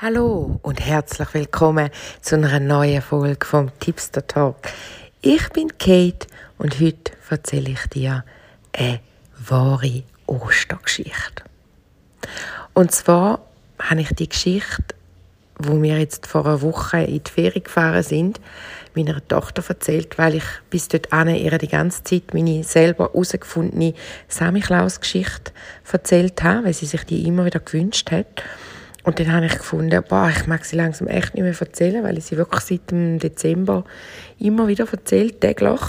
Hallo und herzlich willkommen zu einer neuen Folge vom Tipster Talk. Ich bin Kate und heute erzähle ich dir eine wahre Ostergeschichte. Und zwar habe ich die Geschichte, wo wir jetzt vor einer Woche in die Ferien gefahren sind, meiner Tochter erzählt, weil ich bis dahin ihr die ganze Zeit meine selber herausgefundene Samichlaus-Geschichte erzählt habe, weil sie sich die immer wieder gewünscht hat. Und dann habe ich gefunden, boah, ich mag sie langsam echt nicht mehr erzählen, weil ich sie wirklich seit dem Dezember immer wieder erzählt, täglich.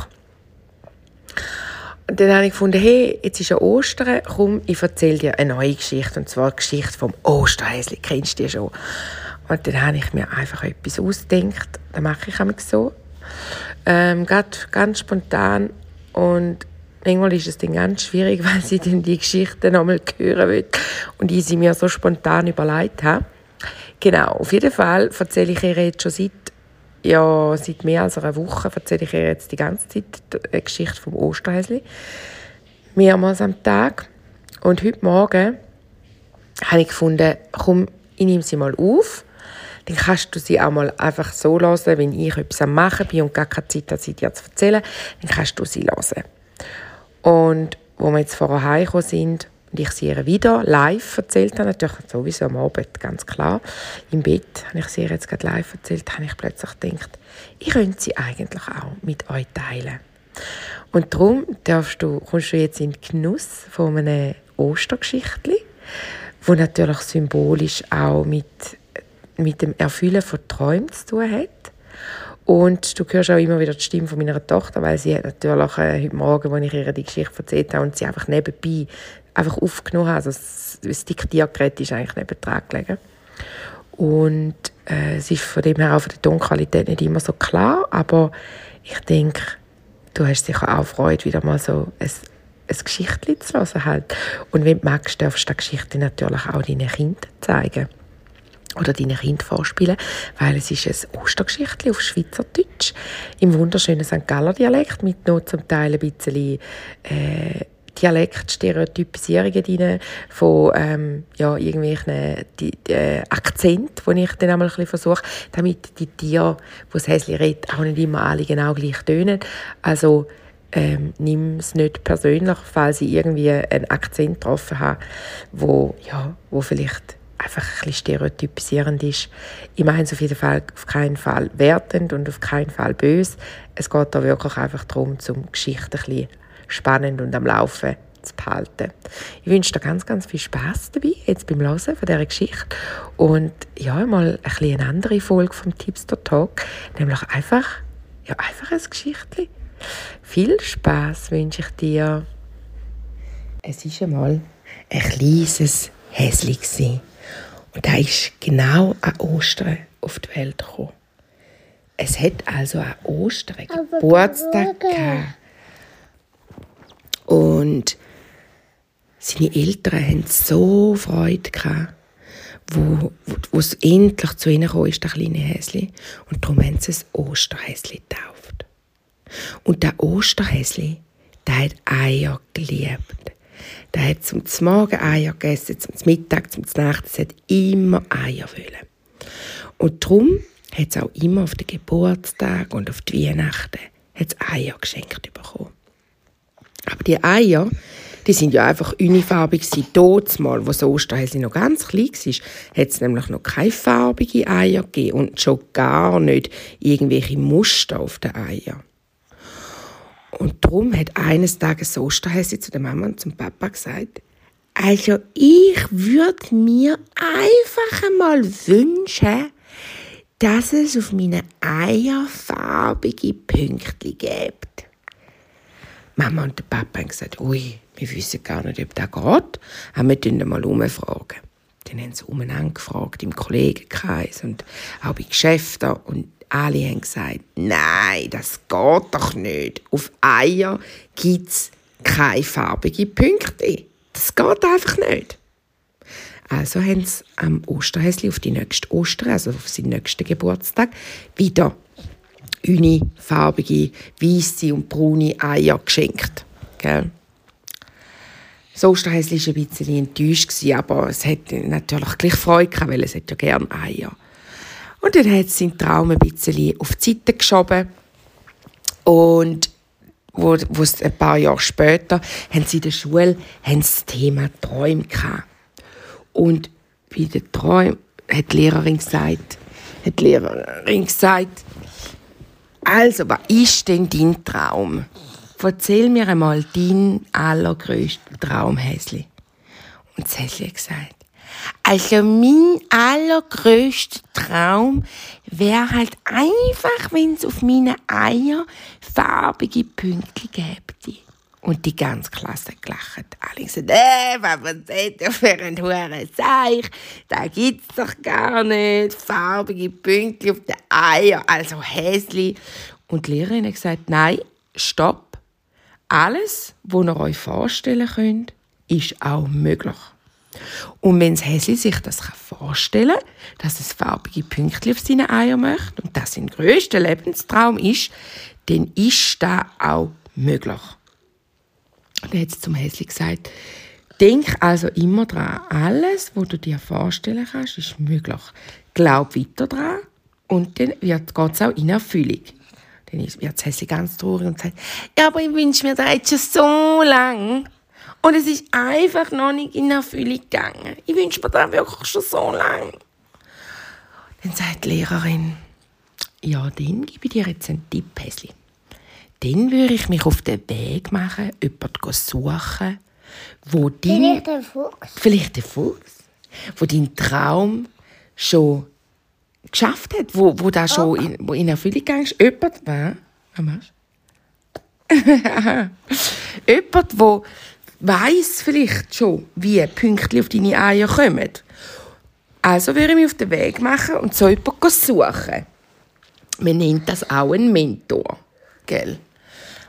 Und dann habe ich gefunden, hey, jetzt ist ja Ostern, komm, ich erzähle dir eine neue Geschichte, und zwar die Geschichte vom Osterhäsli, kennst du die schon? Und dann habe ich mir einfach etwas ausgedacht, das mache ich immer so, ähm, ganz spontan und Manchmal ist es dann ganz schwierig, weil sie dann die Geschichte nochmal hören will und ich sie mir so spontan überlegt habe. Genau, auf jeden Fall erzähle ich ihr jetzt schon seit, ja, seit mehr als einer Woche erzähle ich ihr jetzt die ganze Zeit die Geschichte vom Osterhäsli. Mehrmals am Tag. Und heute Morgen habe ich gefunden, komm, ich nehme sie mal auf. Dann kannst du sie auch mal einfach so hören, wenn ich etwas am Machen bin und gar keine Zeit habe, sie dir zu erzählen, dann kannst du sie hören. Und wo wir jetzt vorher heimgekommen sind und ich sie ihr wieder live erzählt habe, natürlich sowieso am Abend, ganz klar, im Bett habe ich sie ihr jetzt gerade live erzählt, habe ich plötzlich gedacht, ich könnte sie eigentlich auch mit euch teilen. Und darum darfst du, kommst du jetzt in den Genuss von einem Ostergeschichtli, wo natürlich symbolisch auch mit, mit dem Erfüllen von Träumen zu tun hat. Und du hörst auch immer wieder die Stimme von meiner Tochter, weil sie hat natürlich äh, heute Morgen, als ich ihr die Geschichte erzählt habe, und sie einfach nebenbei einfach aufgenommen hat. Also das, das Diktiergerät ist eigentlich neben dran gelegen. Und äh, es ist von dem her auch von der Tonqualität nicht immer so klar, aber ich denke, du hast sicher auch Freude, wieder mal so ein, ein Geschichtchen zu hören. Halt. Und wenn du magst, darfst du die Geschichte natürlich auch deinen Kindern zeigen oder deinen Kindern vorspielen, weil es ist ein Ostergeschichtli auf Schweizerdeutsch im wunderschönen St. Galler Dialekt mit noch zum Teil ein bisschen äh, Dialektstereotypisierungen drin von ähm, ja, irgendwelchen äh, Akzenten, die ich dann einmal ein bisschen versuche, damit die Tiere, die das Häschen redet, auch nicht immer alle genau gleich tönen. Also ähm, nimm es nicht persönlich, falls sie irgendwie einen Akzent getroffen haben, wo, ja, wo vielleicht einfach ein bisschen stereotypisierend ist. Ich meine es auf jeden Fall auf keinen Fall wertend und auf keinen Fall böse. Es geht da wirklich einfach darum, zum Geschichte ein bisschen spannend und am Laufen zu behalten. Ich wünsche dir ganz, ganz viel Spaß dabei, jetzt beim Hören von dieser Geschichte. Und ja, mal ein bisschen eine andere Folge vom Tipster Talk, nämlich einfach, ja, einfach ein Geschichtchen. Viel Spaß wünsche ich dir. Es ist einmal ein kleines Häschen. Und er ist genau an Ostern auf die Welt gekommen. Es hat also an Ostern Geburtstag gehabt. Und seine Eltern hatten so Freude gehabt, wo, wo, wo es endlich zu ihnen kam, ist, der kleine Häsli. Und darum haben sie es Osterhäsli getauft. Und der Osterhäsli, der hat Eier geliebt. Der hat zum Morgen Eier gegessen, zum Mittag, zum Nacht. Es hat immer Eier wollen. Und darum hat es auch immer auf den Geburtstag und auf die Weihnachten hat's Eier geschenkt bekommen. Aber die Eier, die sind ja einfach unifarbig. Dort mal, wo das noch ganz klein war, hat es nämlich noch keine farbigen Eier gegeben und schon gar nicht irgendwelche Muster auf den Eiern. Und darum hat eines Tages das Osterhäschen zu der Mama und zum Papa gesagt, also ich würde mir einfach einmal wünschen, dass es auf meine Eier farbige Pünktchen gibt. Mama und der Papa haben gesagt, ui, wir wissen gar nicht, ob das geht, aber wir fragen mal umfragen. Dann haben sie umeinander gefragt, im Kollegenkreis und auch bei Geschäften und alle haben gesagt, nein, das geht doch nicht. Auf Eier gibt es keine farbigen Punkte. Das geht einfach nicht. Also haben sie am Osterhäsli auf die nächste Ostern, also auf seinen nächsten Geburtstag, wieder farbige, weiße und braune Eier geschenkt. Gell? Das Osterhäschen war ein bisschen enttäuscht, aber es hat natürlich gleich Freude weil es hat ja gerne Eier. Und dann hat es seinen Traum ein bisschen auf die Seite geschoben. Und wo, wo ein paar Jahre später haben sie in der Schule sie das Thema Träume gehabt. Und bei den Träumen hat die Lehrerin gesagt, hat die Lehrerin gesagt, also, was ist denn dein Traum? Erzähl mir einmal deinen allergrößten Traum, Häsli. Und das Häsli hat gesagt, also mein allergrößter Traum wäre halt einfach, wenn es auf meine Eier farbige Pünktchen gäbe. Und die ganze Klasse gelacht. Alle gesagt, äh, was seht ihr für ein hoher Seich? Da gibt's doch gar nicht. Farbige Pünktchen auf den Eier, also hässlich. Und die Lehrerin hat gesagt, nein, stopp. Alles, was ihr euch vorstellen könnt, ist auch möglich. Und wenn das Häsli sich das vorstellen kann, dass es farbige Pünktchen auf seine Eier möchte und das sein grösster Lebenstraum ist, dann ist das auch möglich. Und dann hat sie zum Häsli gesagt, denk also immer daran, alles, was du dir vorstellen kannst, ist möglich. Glaub weiter daran und dann geht es auch in Erfüllung. Dann wird das Häsli ganz traurig und sagt, ja, aber ich wünsche mir das jetzt schon so lange. Und es ist einfach noch nicht in Erfüllung gegangen. Ich wünsche mir das wirklich schon so lange. Dann sagt die Lehrerin, ja, dann gebe ich dir jetzt einen Tipp, Häsli. Dann würde ich mich auf den Weg machen, jemanden suchen, wo dein... Vielleicht ein Fuchs. Vielleicht ein Fuchs. Wo dein Traum schon geschafft hat, wo, wo da schon in, wo in Erfüllung gegangen ist. Jemand? Was machst du? Jemand, wo weiß vielleicht schon, wie Pünktchen auf deine Eier kommen. Also würde ich mich auf den Weg machen und so jemanden suchen. Man nennt das auch einen Mentor. Gell?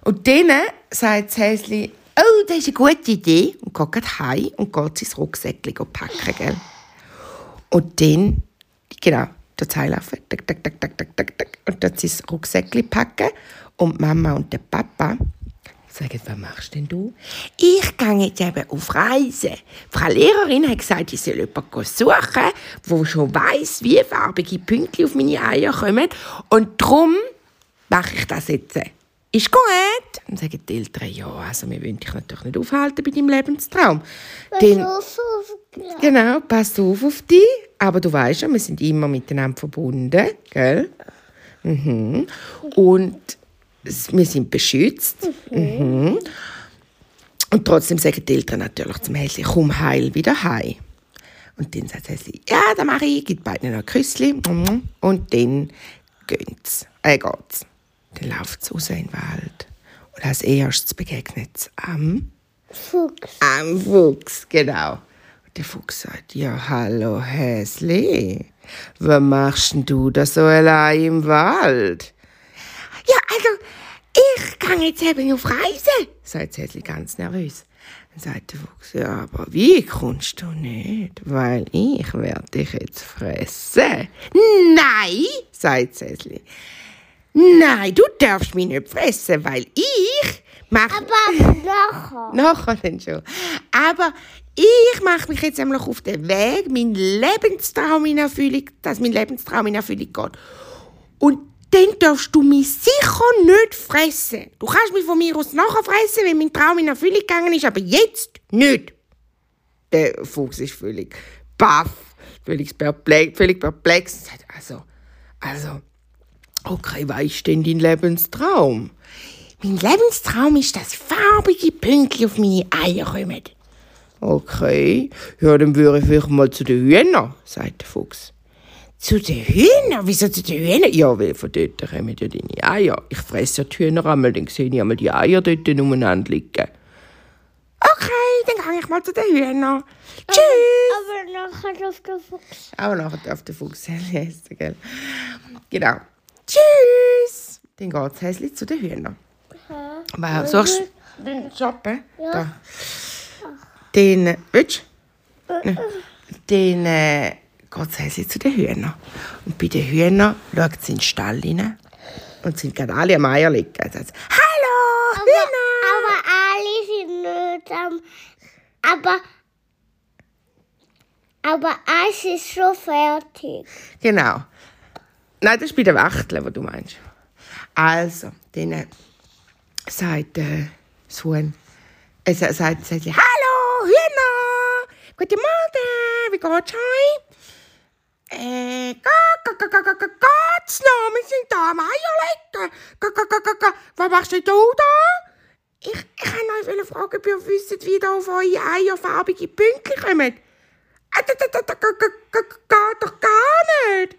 Und dann sagt das Häschen, oh, das ist eine gute Idee. Und geht gleich heim und geht sein Rucksäckchen packen. Gell? Und dann, genau, dort heimlaufen, tak, tak, tak, tak, tak, tak, und dort sein Rucksäckchen packen. Und Mama und der Papa sagen, was machst denn du? Ich gehe jetzt eben auf Reisen. Die Frau Lehrerin hat gesagt, ich soll jemanden suchen, der schon weiss, wie farbige Pünktchen auf meine Eier kommen. Und darum mache ich das jetzt. Ist gut? Dann sagen die Eltern, ja, also wir wollen dich natürlich nicht aufhalten bei deinem Lebenstraum. Dann, genau, pass auf auf dich. Aber du weißt ja, wir sind immer miteinander verbunden, gell? Mhm. Und wir sind beschützt. Mhm. Und trotzdem sagen die Eltern natürlich zum Häschen, komm heil wieder heim. Und dann sagt Häschen, ja, das mache ich, gibt beiden noch ein Küsschen. Und dann geht's. Äh, geht's. Dann läuft es raus in den Wald. Und als erstes begegnet es am, Fuchs. am Fuchs, genau. Und der Fuchs sagt, ja, hallo Häsli, was machst denn du da so allein im Wald? Ja, also, ich kann jetzt eben auf Reise, sagt Häsli ganz nervös. Dann sagt der Fuchs, ja, aber wie kommst du nicht? Weil ich werde dich jetzt fressen. Nein, sagt Häsli. Nein, du darfst mich nicht fressen, weil ich mache... Aber nachher. Nachher dann schon. Aber ich mache mich jetzt einmal auf den Weg, mein Lebenstraum in Erfüllung, dass mein Lebenstraum in Erfüllung geht. Und dann darfst du mich sicher nicht fressen. Du kannst mich von mir aus nachher fressen, wenn mein Traum in Erfüllung gegangen ist, aber jetzt nicht. Der Fuchs ist völlig baff, völlig perplex, völlig perplex. Also, also, okay, was ist denn dein Lebenstraum? Mein Lebenstraum ist, dass farbige Pünktchen auf meine Eier kommen. Okay, ja, dann würde ich vielleicht mal zu den Hühnern, sagt der Fuchs. Zu den Hühnern? Wieso zu den Hühnern? Ja, weil von dort kommen ja deine Eier. Ich fresse ja die Hühner einmal, dann sehe ich einmal die Eier dort umeinander liegen. Okay, dann gehe ich mal zu den Hühnern. Tschüss! Aber nachher auf den Fuchs. Aber nachher darf der Fuchs essen, gell? Genau. Tschüss! Dann geht das Häschen zu den Hühnern. Was suchst du? Den Shoppen? Ja. Da. Den, willst du? Dann äh, geht das Häschen zu den Hühnern. Und bei den Hühnern schaut sie in den Stall rein. Und sind gerade alle am Eier liegen. Sagt, Hallo, Hühner! Aber alle sind nicht am Aber, aber eins ist schon fertig. Genau. Nein, das ist bei den Wachteln, was du meinst. Also, äh, sagt äh, das Huhn, äh, sa- sagt, sagt sie, «Hallo, Hühner! Guten Morgen, wie geht's euch?» Äh, えー、かーかかかかかかーつのおみせんとまよれっかかかかか、was machst du da? Ich, kann euch fragen, ob ihr wie da auf eure eierfarbige Pünktchen kommen. Äh, da, geht doch gar nicht.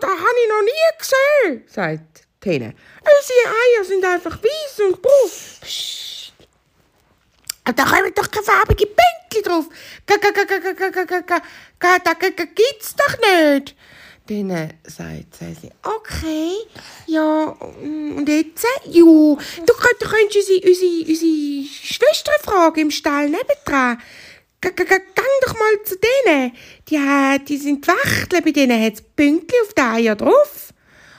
Da habe ich noch nie gesehen, sagt Tene. Unsere Eier sind einfach weiß und braun. Da kommen doch keine farbigen Bänke drauf. Da gibt's doch nicht. Dann sagt sie, okay, ja, und jetzt? Ja, du, könnt, du könntest unsere, unsere, unsere Schwester fragen im Stall nebendran. G -g -g Gang doch mal zu denen. Die, die sind Wachteln, bei denen hat's Pünktchen auf der Eier drauf.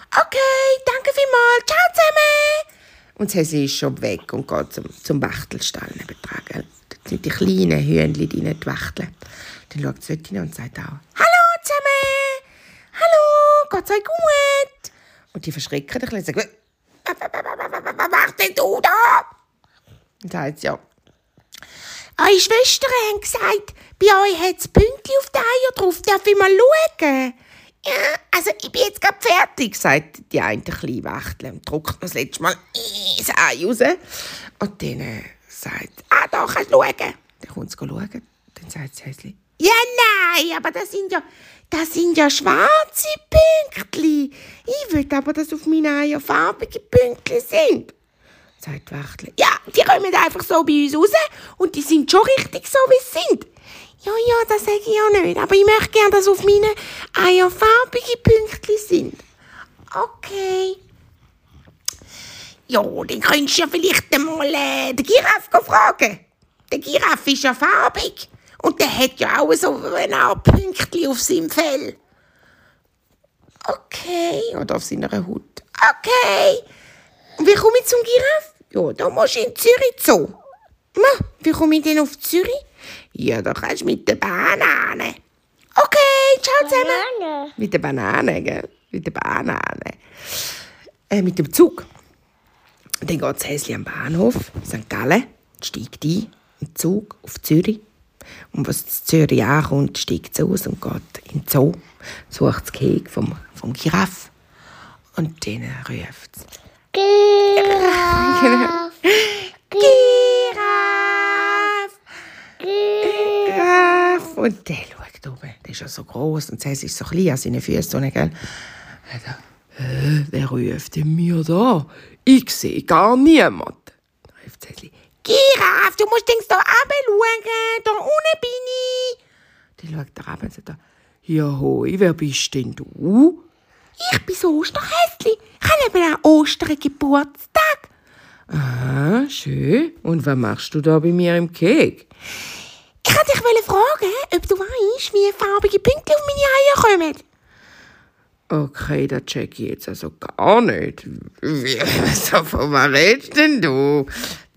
Okay, danke vielmals. Ciao zusammen. Und sie ist schon weg und geht zum, zum Wachtelstall nebendran. gell. Dort sind die kleinen Hühnchen drin, die Wachteln. Dann schaut sie dort hinein und sagt auch, «Hallo zusammen! Hallo, geht's euch gut?» Und die verschrecken ein bisschen und sagen, «Was- machst denn du da?» Dann sagt sie, «Ja, eure Schwestern haben gesagt, bei euch hat es Pünktchen auf den Eier drauf. Darf ich mal schauen? Ja, also ich bin jetzt gerade fertig, sagt die eine kleine Wachtel und druckt noch das letzte Mal das Ei raus. Und dann äh, sagt ah, da kannst du schauen. Dann kommt sie schauen. Dann sagt sie Häsli, ja, nein, aber das sind ja, das sind ja schwarze Pünktchen. Ich will aber, dass auf meinen Eier farbige Pünktchen sind sagt die Wachtel. Ja, die kommen einfach so bei uns raus und die sind schon richtig so, wie sie sind. Ja, ja, das sage ich ja nicht, aber ich möchte gerne, dass auf meinen Eier farbige Pünktchen sind. Okay. Ja, dann könntest du ja vielleicht einmal äh, den Giraffe fragen. Der Giraffe ist ja farbig und der hat ja auch so eine Art Pünktchen auf seinem Fell. Okay. Oder auf seiner Haut. Okay. Und wie komme ich zum Giraffe? Ja, da musst du in Zürich Zoo. Ma, wie komme ich denn auf Zürich? Ja, da kannst du mit der Banane. Okay, ciao zusammen. Banane. Mit der Banane, gell? Mit der Banane. Äh, mit dem Zug. Dann geht das Häschen am Bahnhof, St. Gallen, steigt ein, im Zug auf Zürich. Und was in Zürich ankommt, steigt sie aus und geht in den Zoo, sucht das Gehege vom, vom Giraffe. Und dann ruft sie. Giraffe. Giraffe! Giraffe. Giraffe! Und der schaut oben, der ist ja so groß und das ist so klein an seinen Füßen? Er sagt, «Hä, wer ruft denn mir da? Ich sehe gar niemand. Dann ruft Cäsli, Giraffe, du musst links da runter da unten bin ich. Dann schaut er runter und sagt, ja hoi, wer bist denn du? Ich bin das Osterhäsli. Ich habe eben an Ostern Geburtstag. Ah, schön. Und was machst du da bei mir im Keg? Ich wollte dich fragen, ob du weißt, wie farbige Pünktchen auf meine Eier kommen. Okay, das check ich jetzt also gar nicht. Wie, also, von was redest denn du?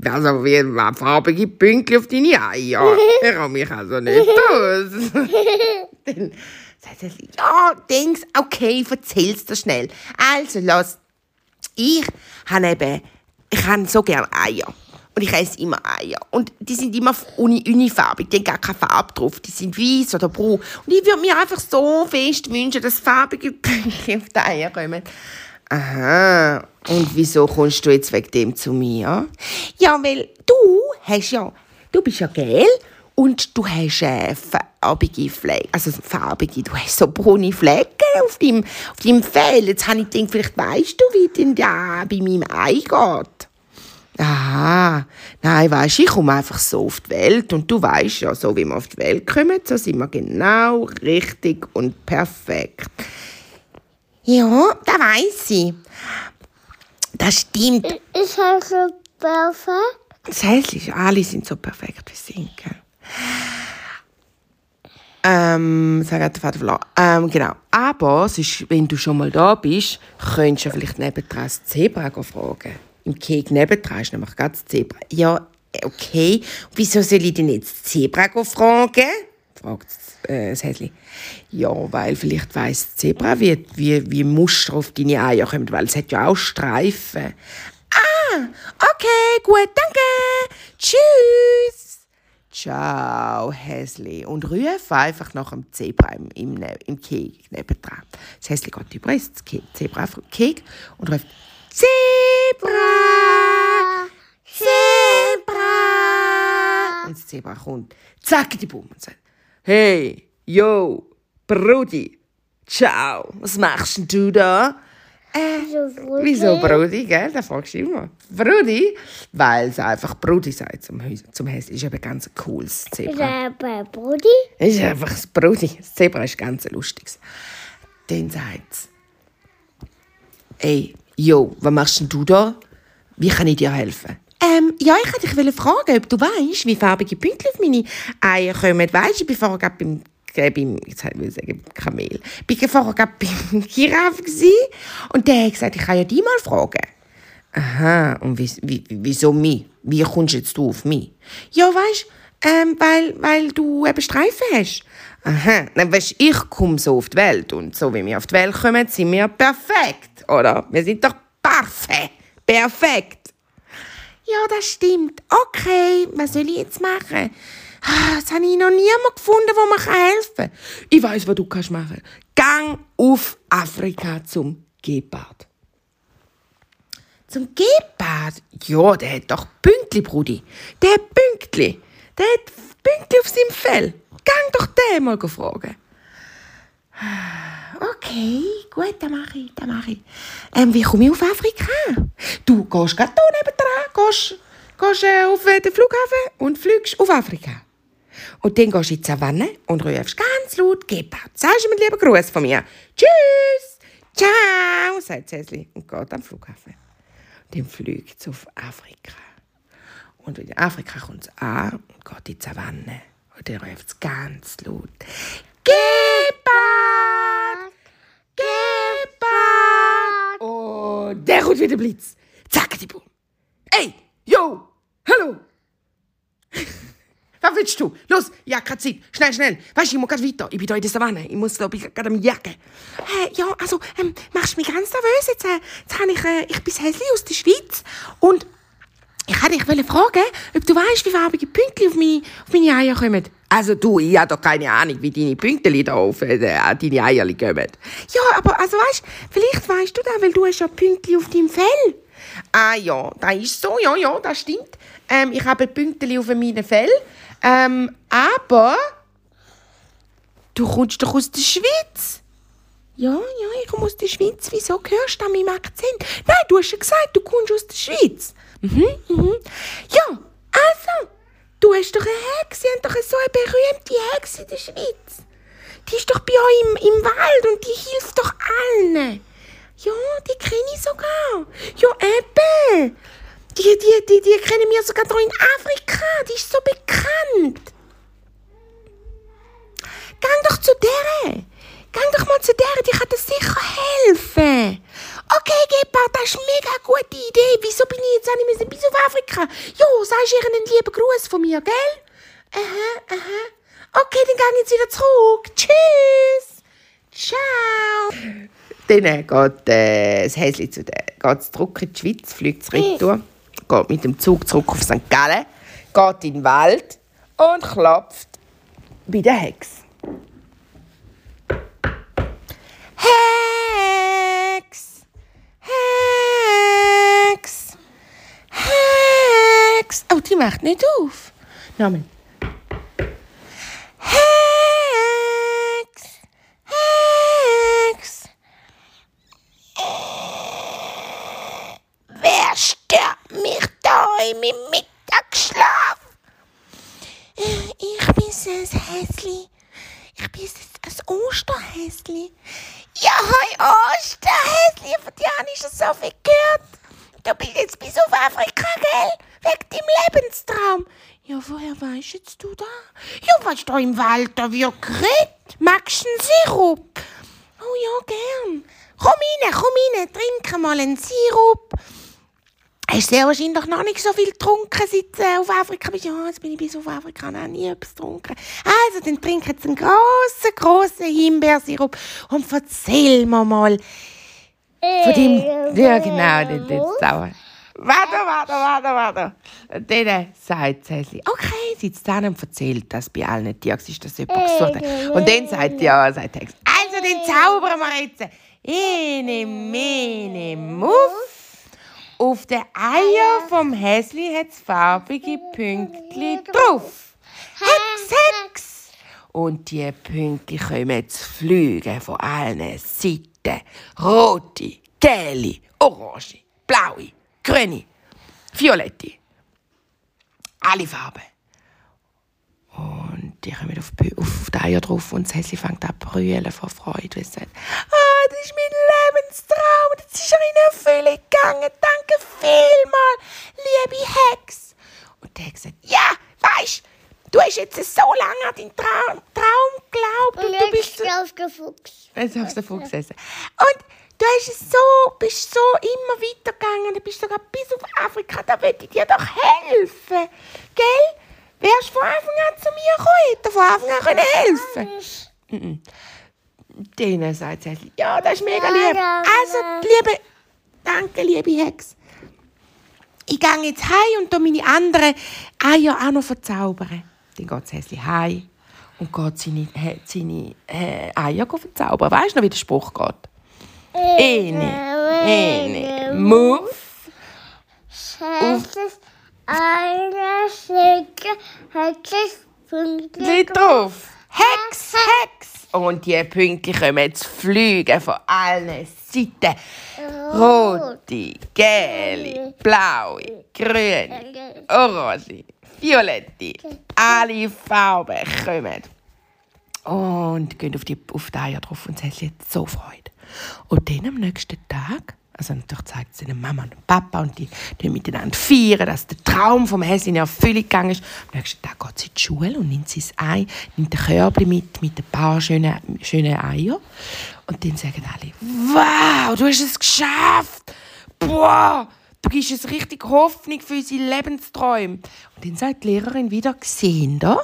Also, wie farbige Pünktchen auf deine Eier? Ich kann mich also nicht aus. Dann sagt er, ja, denkst, okay, erzähl's dir schnell. Also, los. Ich habe eben, ich habe so gerne Eier. Und ich esse immer Eier. Und die sind immer uni unifarbig, die haben gar keine Farbe drauf. Die sind weiß oder braun. Und ich würde mir einfach so fest wünschen, dass farbige Pünktchen auf die Eier kommen. Aha. Und wieso kommst du jetzt wegen dem zu mir? Ja, weil du hast ja, du bist ja gel und du hast äh, farbige Flecken, also farbige, du hast so braune Flecken auf deinem, auf deinem Fell. Jetzt habe ich gedacht, vielleicht weißt du, wie denn da bei meinem Ei geht. Aha, nein, weisst, ich komme einfach so auf die Welt und du weißt ja, so wie wir auf die Welt kommen, so sind wir genau richtig und perfekt. Ja, das weiss ich. Das stimmt. Ich heiße perfekt. Das Häsliche, alle sind so perfekt, wie sie? Ähm, sag der Vater verloren. Ähm, genau. Aber es ist, wenn du schon mal da bist, könntest du vielleicht nebendran das Zebra fragen. Im Keg nebendran ist nämlich das Zebra. Ja, Okay, wieso soll ich denn jetzt das Zebra fragen? fragt äh, das Häschen. Ja, weil vielleicht weiss das Zebra, wie, wie, wie Muster auf deine Eier kommen, weil es hat ja auch Streifen. Ah, okay, gut, danke. Tschüss. Ciao, Häsli. Und ruf einfach nach dem Zebra im, im, Ne- im Keg nebendran. Das Häsli geht über ins Ke- Zebra auf den Keg und ruft Zebra, Zebra. Und das Zebra kommt, zack, die Bumm und sagt, hey, yo, Brudi, ciao, was machst denn du da? So Wieso Brudi, gell? Da fragst du immer. Brudi? Weil es einfach Brudi sagt zum, Häus- zum Häschen. Ist eben ganz ein cooles Zebra. Ist bei Brudi? Ist einfach das Brudi. Das Zebra ist ganz ein lustiges. Dann sagt es, ey, jo, was machst denn du da? Wie kann ich dir helfen? Ähm, ja, ich wollte dich fragen, ob du weißt, wie farbige Pünktchen auf meine Eier kommen. Weisst du, ich bin vorher gerade beim, äh, beim jetzt will sagen, Kamel. Ich war vorher gerade beim Giraffe und der hat gesagt, ich kann ja die mal fragen. Aha, und wie, wie, wieso mich? Wie kommst jetzt du auf mich? Ja, weißt ähm, weil, weil du eben Streifen hast. Aha, dann weisst ich komme so auf die Welt und so wie wir auf die Welt kommen, sind wir perfekt, oder? Wir sind doch parfait, perfekt. Ja, das stimmt. Okay, was soll ich jetzt machen? Ah, Das habe ich noch niemand gefunden, wo mir helfen kann. Ich weiß, was du kannst machen. Gang auf Afrika zum Gepard. Zum Gepard? Ja, der hat doch Pünktli, Brudi. Der hat Pünktli. Der hat Pünktli auf seinem Fell. Gang doch den mal fragen. Okay, gut, dann mache ich, dann mache ich. Ähm, wie komme ich auf Afrika? Du gehst gerade hier nebendran, gehst, gehst äh, auf äh, den Flughafen und fliegst auf Afrika. Und dann gehst du in die Savanne und rufst ganz laut Gepard. Sagst du mir lieber Gruß von mir. Tschüss, ciao, sagt Cäsli und geht am Flughafen. Dann fliegt es auf Afrika. Und in Afrika kommt es an und geht in die Savanne. Und dann ruft es ganz laut. Gepard! Gepard! Und der kommt wieder Blitz. Zack, die Boom. Ey, yo, hallo. Was willst du? Los, ja, keine Zeit. Schnell, schnell. Weißt du, ich muss gerade weiter. Ich bin hier in der Savanne. Ich muss, glaube ich, gerade am Jagen. Äh, ja, also, ähm, machst du mich ganz nervös. Jetzt, äh, jetzt habe ich, äh, ich bin Häsli aus der Schweiz. Und ich wollte dich fragen, ob du weißt, wie farbige Pünktchen auf meine, auf meine Eier kommen. Also du, ich habe doch keine Ahnung, wie deine Pünktchen da auf äh, deine Eier kommen. Ja, aber also weißt, vielleicht weißt du das, weil du hast ja Pünktchen auf deinem Fell. Ah ja, das ist so, ja, ja, das stimmt. Ähm, ich habe Pünktchen auf meinem Fell. Ähm, aber du kommst doch aus der Schweiz. Ja, ja, ich komme aus der Schweiz. Wieso hörst du an meinem Akzent? Nein, du hast ja gesagt, du kommst aus der Schweiz. Mhm, mhm. Ja, also, du hast doch eine Hexe, ihr habt doch so eine berühmte Hexe in der Schweiz. Die ist doch bei euch im, im Wald und die hilft doch allen. Ja, die kenne ich sogar. Ja, eben. Die, die, die, die kennen wir sogar hier in Afrika. Die ist so bekannt. Gang doch zu der. Gang doch mal zu der, die kann dir sicher helfen. Okay, Gepard, das ist eine mega gute Idee. Wieso bin ich jetzt nicht mehr bis auf Afrika? Jo, sagst ihr einen lieben Gruß von mir, gell? Aha, aha. Okay, dann gang ich jetzt wieder zurück. Tschüss. Ciao. Dann äh, geht äh, das Häschen zu der, geht zurück in die Schweiz, fliegt retour, geht mit dem Zug zurück auf St. Gallen, geht in den Wald und klopft bei der Hex. Hex! Hex! Oh, die macht nicht auf. Nochmal. Hex! Hex! Wer stört mich da in meinem Mittagsschlaf? Ich bin das Häsli. Ich bin das Osterhäsli. Ja, hoi Osterhäsli, von dir habe ich schon so viel gehört. Du bist jetzt bis auf Afrika, gell? Wegen deinem Lebenstraum. Ja, woher weißt jetzt du da? Ja, weißt du, im Wald, da wird geredet. Magst du einen Sirup? Oh ja, gern. Komm rein, komm rein, trink mal einen Sirup. hast sehr wahrscheinlich noch nicht so viel getrunken, seit du äh, auf Afrika bist. Ja, jetzt bin ich bis auf Afrika noch nie etwas getrunken. Also, dann trink jetzt einen grossen, grossen Himbeersirup und erzähl mir mal von dem... Ja, genau, den, den Sauer. Warte, warte, warte, warte. Und dann sagt Cäsli, okay, sitzt dann und erzählt das bei allen Tieren, ist das jemand gesucht hat. Und dann sagt ja, sagt Hex, also den zaubern wir jetzt. Ene, mene, muff. Auf den Eier vom Häsli hat es farbige Pünktchen drauf. Hex, Hex! Und die Pünktchen kommen jetzt fliegen von allen Seiten. Rote, gelbe, orange, blaue, grüne, violette. Alle Farben. Und die kommen auf, auf die Eier drauf und das Häschen fängt an zu brüllen vor Freude. es sagt, ah, das ist mein Lebenstraum, das ist ja in Erfüllung gegangen. Danke vielmal, liebe Hex. Und die Hex sagt, ja, weisst, du hast jetzt so lange an deinen Traum, Traum geglaubt und, du bist auf der Fuchs. Jetzt auf den Fuchs essen. Und du hast es so, bist so immer weitergegangen. Du bist sogar bis auf Afrika. Da will ich dir doch helfen. Gell? Wärst von Anfang an zu mir gekommen, hätte von Anfang an können helfen Denen sagt sie, ja, das ist mega lieb. Also, liebe, danke, liebe Hex. Ich gehe jetzt heim und meine anderen Eier auch noch verzaubern. Dann geht das Häschen heim und geht seine, seine äh, Eier verzaubern. Weißt du noch, wie der Spruch geht? Ene, ene, muff. Es ist eine Schicke, hat es Pünktchen drauf. Hex, Hex. Und die Pünktchen kommen jetzt fliegen von allen Seiten. Rote, gelbe, blaue, grüne, orange, violette. Alle Farben kommen. Und gehen auf die, auf die Eier drauf und sie hat so Freude. Und dann am nächsten Tag, also natürlich zeigt sie den Mama und Papa und die, die miteinander feiern, dass der Traum vom Häschen in Erfüllung gegangen ist. Am nächsten Tag geht sie in die Schule und nimmt das Ei, nimmt den Körbchen mit, mit ein paar schönen, schönen Eiern. Und dann sagen alle, wow, du hast es geschafft! Boah, du gibst uns richtig Hoffnung für unsere Lebensträume. Und dann sagt die Lehrerin wieder, gesehen da?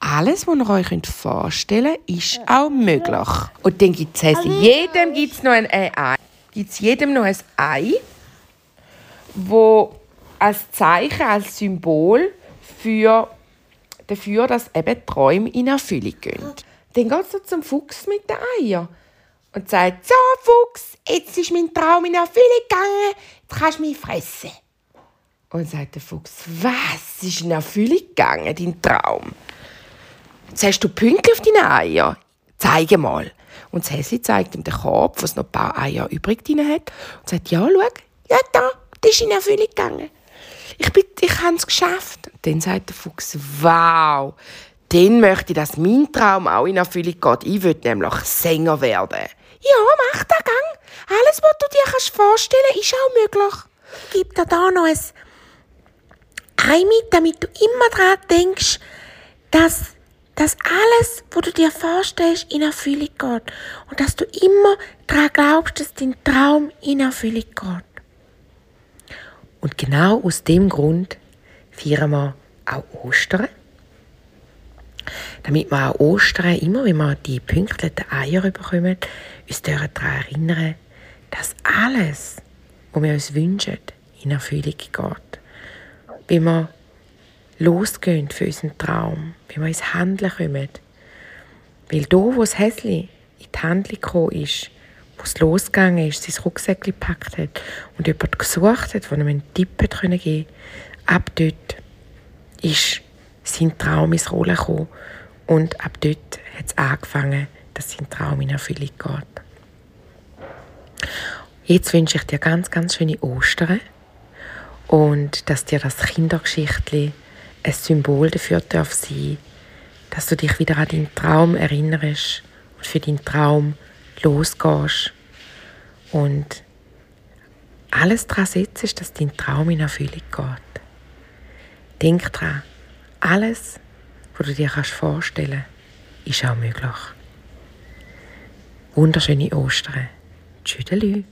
Alles, was ihr euch vorstellen könnt, ist auch möglich. Und dann gibt es jedem gibt's noch ein Ei. Gibt's jedem noch ein Ei, wo als Zeichen, als Symbol für dafür, dass eben Träume in Erfüllung gehen. Dann geht es zum Fuchs mit den Eiern und sagt, so Fuchs, jetzt ist mein Traum in Erfüllung gegangen, jetzt kannst du mich fressen. Und sagt der Fuchs, was ist in Erfüllung gegangen, dein Traum? Jetzt hast du Pünktchen auf deinen Eier. Zeige mal. Und das Häschen zeigt ihm den Korb, was noch ein paar Eier übrig drin hat. Und sagt, ja, schau, ja, da, das ist in Erfüllung gegangen. Ich, ich habe es geschafft. Und dann sagt der Fuchs, wow, dann möchte ich, dass mein Traum auch in Erfüllung geht. Ich will nämlich Sänger werden. Ja, mach den Gang. Alles, was du dir kannst vorstellen ist auch möglich. Gib dir da noch ein Ei mit, damit du immer daran denkst, dass, dass alles, was du dir vorstellst, in Erfüllung geht. Und dass du immer daran glaubst, dass dein Traum in Erfüllung geht. Und genau aus dem Grund feiern wir auch Ostern. Damit wir auch Ostern immer, wenn wir die pünktlichen Eier bekommen, uns daran erinnern, dass alles, was wir uns wünschen, in Erfüllung geht. Wenn wir losgehen für unseren Traum, wenn wir ins Handeln kommen. Weil da, wo das Häsli in die Handlung gekommen ist, wo es losgegangen ist, sein Rucksäckchen gepackt hat und jemand gesucht hat, der ihm einen Tipp geben ab dort ist sein Traum ins Rollen gekommen und ab dort hat es angefangen, dass sein Traum in Erfüllung geht. Jetzt wünsche ich dir ganz, ganz schöne Ostern und dass dir das Kindergeschichtli ein Symbol dafür darf sein, dass du dich wieder an deinen Traum erinnerst und für deinen Traum losgehst und alles daran setzt, dass dein Traum in Erfüllung geht. Denk dran, alles, was du dir kannst vorstellen ist auch möglich. Wunderschöne Ostern. Tschüdelü.